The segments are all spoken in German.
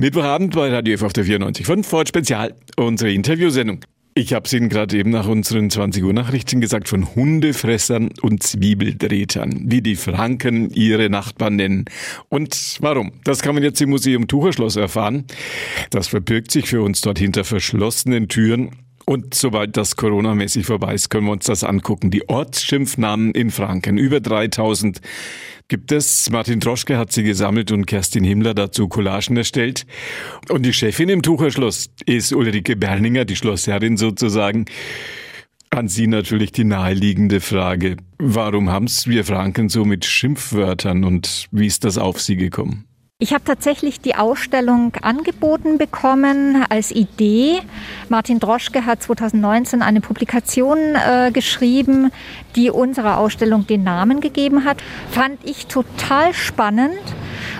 Mittwochabend bei Radio F auf der 94.5 Ford Spezial, unsere Interviewsendung. Ich habe es Ihnen gerade eben nach unseren 20 Uhr Nachrichten gesagt von Hundefressern und Zwiebeldrehtern, wie die Franken ihre Nachbarn nennen. Und warum? Das kann man jetzt im Museum Tucherschloss erfahren. Das verbirgt sich für uns dort hinter verschlossenen Türen. Und sobald das Corona-mäßig vorbei ist, können wir uns das angucken. Die Ortsschimpfnamen in Franken, über 3000 gibt es. Martin Troschke hat sie gesammelt und Kerstin Himmler dazu Collagen erstellt. Und die Chefin im Tucherschloss ist Ulrike Berninger, die Schlossherrin sozusagen. An Sie natürlich die naheliegende Frage. Warum haben es wir Franken so mit Schimpfwörtern und wie ist das auf Sie gekommen? Ich habe tatsächlich die Ausstellung angeboten bekommen als Idee. Martin Droschke hat 2019 eine Publikation äh, geschrieben, die unserer Ausstellung den Namen gegeben hat. Fand ich total spannend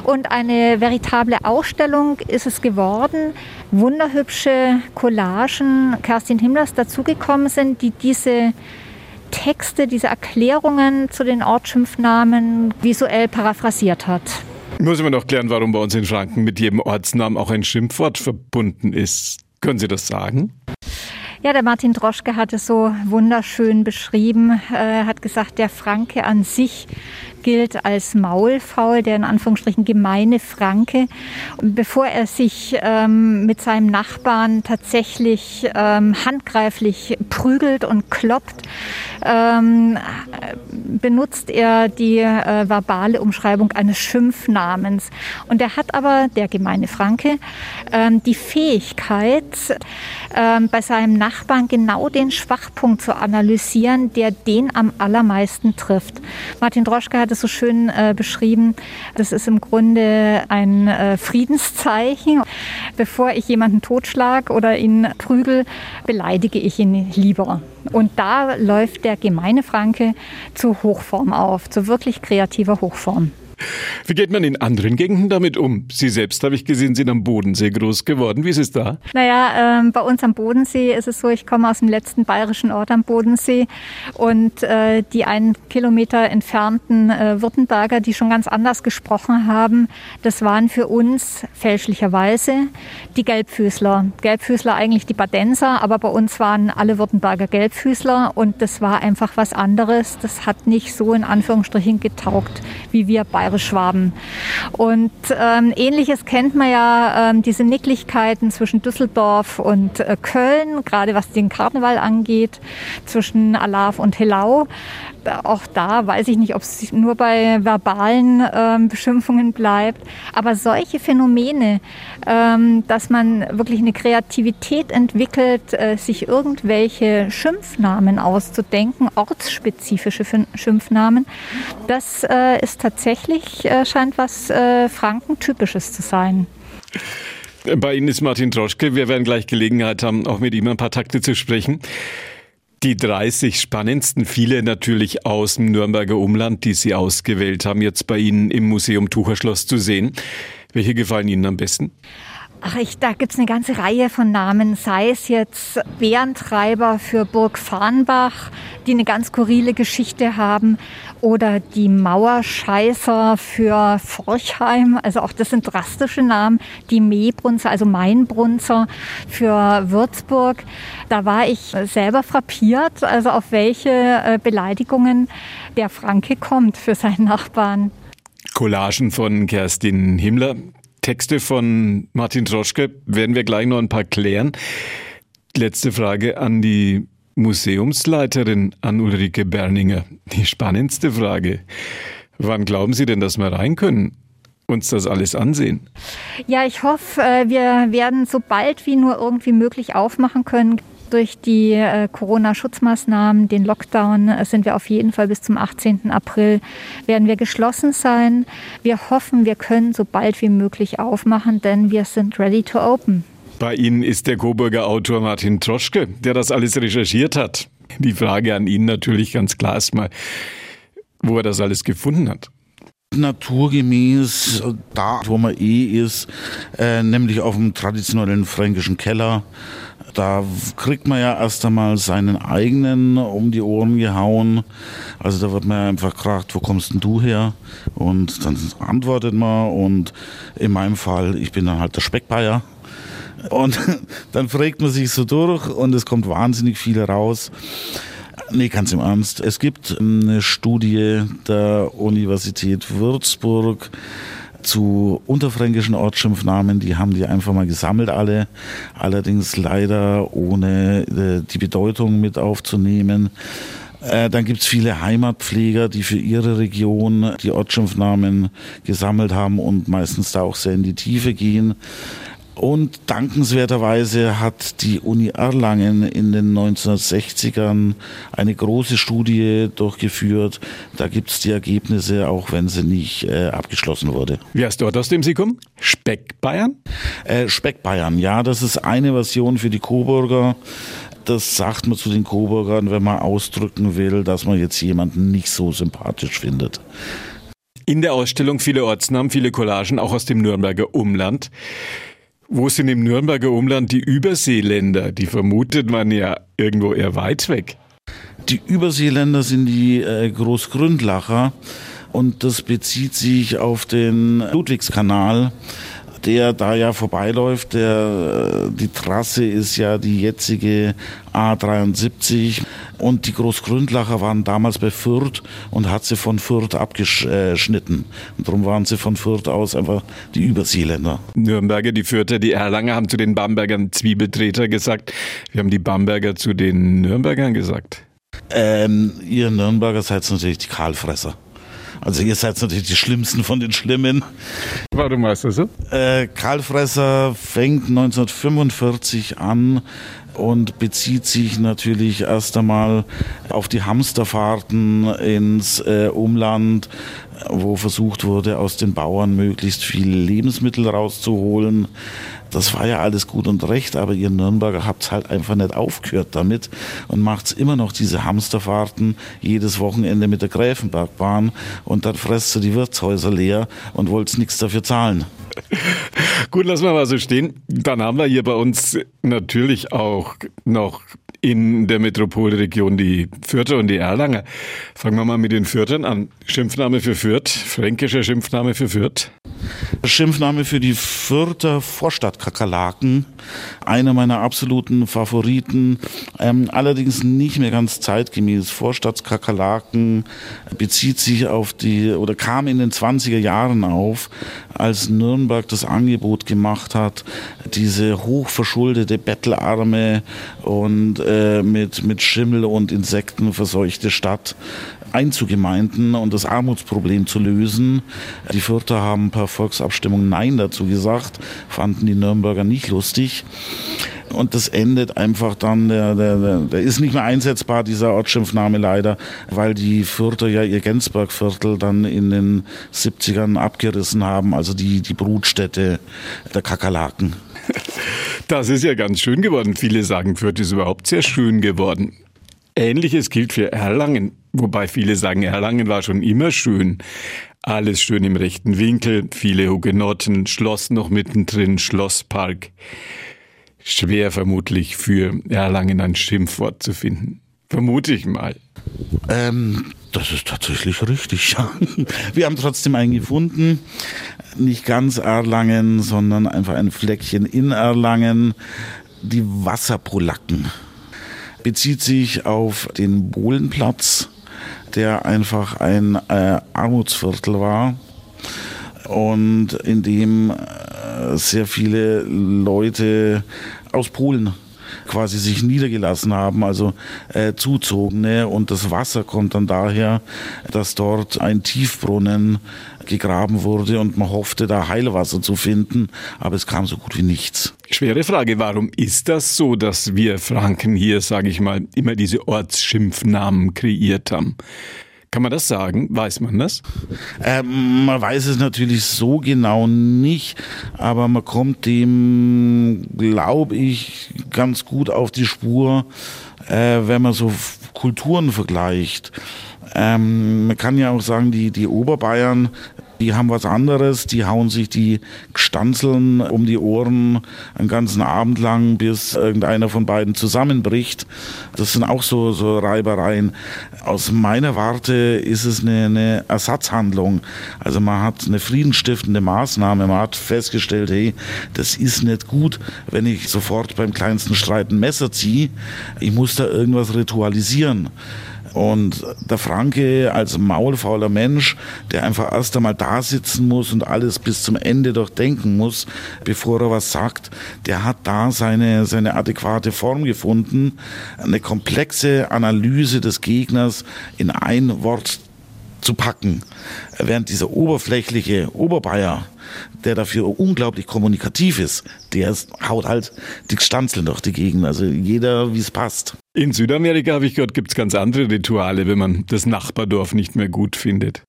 und eine veritable Ausstellung ist es geworden. Wunderhübsche Collagen Kerstin Himmlers dazugekommen sind, die diese Texte, diese Erklärungen zu den Ortsschimpfnamen visuell paraphrasiert hat. Muss man noch klären, warum bei uns in Franken mit jedem Ortsnamen auch ein Schimpfwort verbunden ist. Können Sie das sagen? Ja, der Martin Droschke hat es so wunderschön beschrieben. Er hat gesagt, der Franke an sich gilt als Maulfaul, der in Anführungsstrichen gemeine Franke. Bevor er sich ähm, mit seinem Nachbarn tatsächlich ähm, handgreiflich prügelt und kloppt, ähm, benutzt er die äh, verbale Umschreibung eines Schimpfnamens. Und er hat aber, der gemeine Franke, ähm, die Fähigkeit, ähm, bei seinem Nachbarn genau den Schwachpunkt zu analysieren, der den am allermeisten trifft. Martin Droschke hat es so schön äh, beschrieben. Das ist im Grunde ein äh, Friedenszeichen. Bevor ich jemanden totschlag oder ihn prügel, beleidige ich ihn lieber. Und da läuft der gemeine Franke zu Hochform auf, zu wirklich kreativer Hochform. Wie geht man in anderen Gegenden damit um? Sie selbst, habe ich gesehen, sind am Bodensee groß geworden. Wie ist es da? Naja, äh, bei uns am Bodensee ist es so, ich komme aus dem letzten bayerischen Ort am Bodensee und äh, die einen Kilometer entfernten äh, Württemberger, die schon ganz anders gesprochen haben, das waren für uns fälschlicherweise die Gelbfüßler. Gelbfüßler eigentlich die Badenser, aber bei uns waren alle Württemberger Gelbfüßler und das war einfach was anderes. Das hat nicht so in Anführungsstrichen getaugt, wie wir Bayern Bayerisch-Schwaben. Und ähm, ähnliches kennt man ja, ähm, diese Nicklichkeiten zwischen Düsseldorf und äh, Köln, gerade was den Karneval angeht, zwischen Alav und Helau auch da weiß ich nicht, ob es nur bei verbalen ähm, Beschimpfungen bleibt. Aber solche Phänomene, ähm, dass man wirklich eine Kreativität entwickelt, äh, sich irgendwelche Schimpfnamen auszudenken, ortsspezifische Schimpfnamen, das äh, ist tatsächlich, äh, scheint was äh, Franken-typisches zu sein. Bei Ihnen ist Martin Troschke. Wir werden gleich Gelegenheit haben, auch mit ihm ein paar Takte zu sprechen. Die 30 spannendsten, viele natürlich aus dem Nürnberger Umland, die Sie ausgewählt haben, jetzt bei Ihnen im Museum Tucherschloss zu sehen. Welche gefallen Ihnen am besten? Ach, ich, da gibt's eine ganze Reihe von Namen, sei es jetzt Bärentreiber für Burg Farnbach, die eine ganz skurrile Geschichte haben, oder die Mauerscheißer für Forchheim, also auch das sind drastische Namen, die Meebrunzer, also Mainbrunzer für Würzburg. Da war ich selber frappiert, also auf welche äh, Beleidigungen der Franke kommt für seinen Nachbarn. Collagen von Kerstin Himmler, Texte von Martin Troschke werden wir gleich noch ein paar klären. Letzte Frage an die Museumsleiterin, an Ulrike Berninger. Die spannendste Frage. Wann glauben Sie denn, dass wir rein können? uns das alles ansehen? Ja, ich hoffe, äh, wir werden so bald wie nur irgendwie möglich aufmachen können. Durch die äh, Corona-Schutzmaßnahmen, den Lockdown, äh, sind wir auf jeden Fall bis zum 18. April werden wir geschlossen sein. Wir hoffen, wir können so bald wie möglich aufmachen, denn wir sind ready to open. Bei Ihnen ist der Coburger Autor Martin Troschke, der das alles recherchiert hat. Die Frage an ihn natürlich ganz klar erstmal, wo er das alles gefunden hat. Naturgemäß da, wo man eh ist, äh, nämlich auf dem traditionellen fränkischen Keller. Da kriegt man ja erst einmal seinen eigenen um die Ohren gehauen. Also da wird man einfach gefragt, wo kommst denn du her? Und dann antwortet man und in meinem Fall, ich bin dann halt der Speckbayer. Und dann fragt man sich so durch und es kommt wahnsinnig viel raus. Nee, ganz im Ernst. Es gibt eine Studie der Universität Würzburg, zu unterfränkischen Ortsschimpfnamen, die haben die einfach mal gesammelt alle, allerdings leider ohne äh, die Bedeutung mit aufzunehmen. Äh, dann gibt's viele Heimatpfleger, die für ihre Region die Ortsschimpfnamen gesammelt haben und meistens da auch sehr in die Tiefe gehen. Und dankenswerterweise hat die Uni Erlangen in den 1960ern eine große Studie durchgeführt. Da gibt es die Ergebnisse, auch wenn sie nicht äh, abgeschlossen wurde. Wie heißt dort, aus dem Sie kommen? Speckbayern? Äh, Speckbayern, ja, das ist eine Version für die Coburger das sagt man zu den Coburgern, wenn man ausdrücken will, dass man jetzt jemanden nicht so sympathisch findet. In der Ausstellung viele Ortsnamen, viele Collagen, auch aus dem Nürnberger Umland. Wo sind im Nürnberger Umland die Überseeländer? Die vermutet man ja irgendwo eher weit weg. Die Überseeländer sind die äh, Großgründlacher und das bezieht sich auf den Ludwigskanal der da ja vorbeiläuft. Der, die Trasse ist ja die jetzige A73 und die Großgründlacher waren damals bei Fürth und hat sie von Fürth abgeschnitten. Und darum waren sie von Fürth aus einfach die Überseeländer. Nürnberger, die Fürther, die Erlanger haben zu den Bambergern Zwiebeltreter gesagt. Wir haben die Bamberger zu den Nürnbergern gesagt. Ähm, ihr Nürnberger seid natürlich die Kahlfresser. Also ihr seid natürlich die Schlimmsten von den Schlimmen. Warum weißt du so? Äh, Karl Fresser fängt 1945 an und bezieht sich natürlich erst einmal auf die Hamsterfahrten ins äh, Umland, wo versucht wurde, aus den Bauern möglichst viele Lebensmittel rauszuholen. Das war ja alles gut und recht, aber ihr Nürnberger habt's halt einfach nicht aufgehört damit und macht's immer noch diese Hamsterfahrten jedes Wochenende mit der Gräfenbergbahn und dann fresst sie die Wirtshäuser leer und wollt's nichts dafür zahlen. Gut, lassen wir mal so stehen. Dann haben wir hier bei uns natürlich auch noch in der Metropolregion die Fürther und die Erlanger. Fangen wir mal mit den Fürthern an. Schimpfname für Fürth, fränkischer Schimpfname für Fürth. Schimpfname für die Fürther Vorstadtkakerlaken. Einer meiner absoluten Favoriten. Ähm, allerdings nicht mehr ganz zeitgemäß. Vorstadtskakerlaken bezieht sich auf die, oder kam in den 20er Jahren auf, als Nürnberg das Angebot gemacht hat, diese hochverschuldete, bettelarme und äh, mit, mit Schimmel und Insekten verseuchte Stadt einzugemeinden und das Armutsproblem zu lösen. Die Fürther haben per Volksabstimmung Nein dazu gesagt, fanden die Nürnberger nicht lustig. Und das endet einfach dann, der, der, der ist nicht mehr einsetzbar, dieser Ortsschimpfname leider, weil die Fürther ja ihr Gensbergviertel dann in den 70ern abgerissen haben, also die, die Brutstätte der Kakerlaken. Das ist ja ganz schön geworden. Viele sagen, Fürth ist überhaupt sehr schön geworden. Ähnliches gilt für Erlangen, wobei viele sagen, Erlangen war schon immer schön. Alles schön im rechten Winkel, viele Hugenotten, Schloss noch mittendrin, Schlosspark. Schwer vermutlich für Erlangen ein Schimpfwort zu finden. Vermute ich mal. Ähm, das ist tatsächlich richtig. Wir haben trotzdem einen gefunden. Nicht ganz Erlangen, sondern einfach ein Fleckchen in Erlangen. Die Wasserpolacken bezieht sich auf den Bohlenplatz, der einfach ein äh, Armutsviertel war und in dem äh, sehr viele Leute aus Polen quasi sich niedergelassen haben, also äh, Zuzogene. Und das Wasser kommt dann daher, dass dort ein Tiefbrunnen gegraben wurde und man hoffte, da Heilwasser zu finden, aber es kam so gut wie nichts. Schwere Frage, warum ist das so, dass wir Franken hier, sage ich mal, immer diese Ortsschimpfnamen kreiert haben? Kann man das sagen? Weiß man das? Ähm, man weiß es natürlich so genau nicht, aber man kommt dem, glaube ich, ganz gut auf die Spur, äh, wenn man so Kulturen vergleicht. Ähm, man kann ja auch sagen, die, die Oberbayern die haben was anderes, die hauen sich die Stanzeln um die Ohren einen ganzen Abend lang, bis irgendeiner von beiden zusammenbricht. Das sind auch so, so Reibereien. Aus meiner Warte ist es eine, eine Ersatzhandlung. Also man hat eine friedensstiftende Maßnahme, man hat festgestellt, hey, das ist nicht gut, wenn ich sofort beim kleinsten Streit ein Messer ziehe. Ich muss da irgendwas ritualisieren. Und der Franke als maulfauler Mensch, der einfach erst einmal da sitzen muss und alles bis zum Ende durchdenken muss, bevor er was sagt, der hat da seine, seine adäquate Form gefunden, eine komplexe Analyse des Gegners in ein Wort zu packen. Während dieser oberflächliche Oberbayer, der dafür unglaublich kommunikativ ist, der haut halt die Stanzeln durch die Gegend. Also jeder, wie es passt. In Südamerika, habe ich gehört, gibt es ganz andere Rituale, wenn man das Nachbardorf nicht mehr gut findet.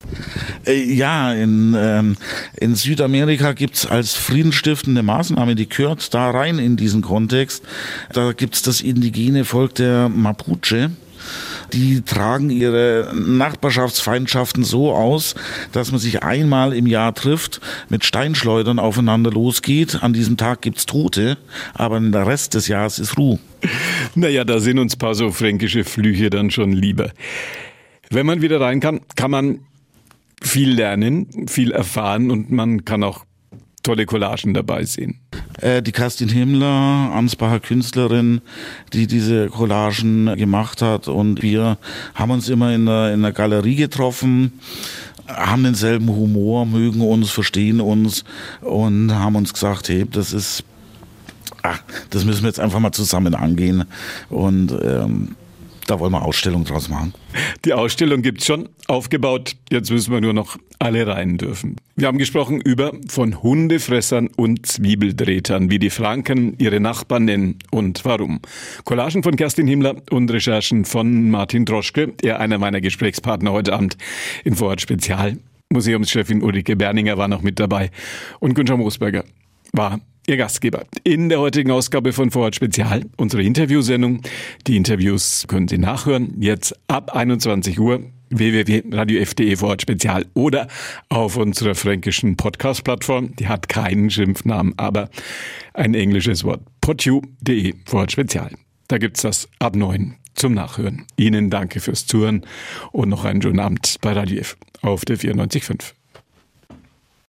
Äh, ja, in, ähm, in Südamerika gibt es als friedensstiftende Maßnahme, die gehört da rein in diesen Kontext. Da gibt es das indigene Volk der Mapuche die tragen ihre Nachbarschaftsfeindschaften so aus, dass man sich einmal im Jahr trifft, mit Steinschleudern aufeinander losgeht. An diesem Tag gibt's Tote, aber der Rest des Jahres ist Ruhe. Naja, da sind uns paar so fränkische Flüche dann schon lieber. Wenn man wieder rein kann, kann man viel lernen, viel erfahren und man kann auch tolle Collagen dabei sehen. Äh, die Kerstin Himmler, Ansbacher Künstlerin, die diese Collagen gemacht hat. Und wir haben uns immer in der, in der Galerie getroffen haben denselben Humor, mögen uns, verstehen uns und haben uns gesagt, hey, das ist, ach, das müssen wir jetzt einfach mal zusammen angehen. Und ähm, da wollen wir Ausstellung draus machen. Die Ausstellung gibt's schon aufgebaut. Jetzt müssen wir nur noch alle rein dürfen. Wir haben gesprochen über von Hundefressern und Zwiebeldrehtern, wie die Franken ihre Nachbarn nennen und warum. Collagen von Kerstin Himmler und Recherchen von Martin Droschke, er einer meiner Gesprächspartner heute Abend in Vorort Spezial. Museumschefin Ulrike Berninger war noch mit dabei und Günther Moosberger war Ihr Gastgeber in der heutigen Ausgabe von Vorort Spezial, unsere Interviewsendung. Die Interviews können Sie nachhören, jetzt ab 21 Uhr www.radio.de Vorort Spezial oder auf unserer fränkischen Podcast-Plattform. Die hat keinen Schimpfnamen, aber ein englisches Wort. podu.de Vorort Spezial. Da gibt's das ab 9 zum Nachhören. Ihnen danke fürs Zuhören und noch einen schönen Abend bei Radio F auf der 94.5.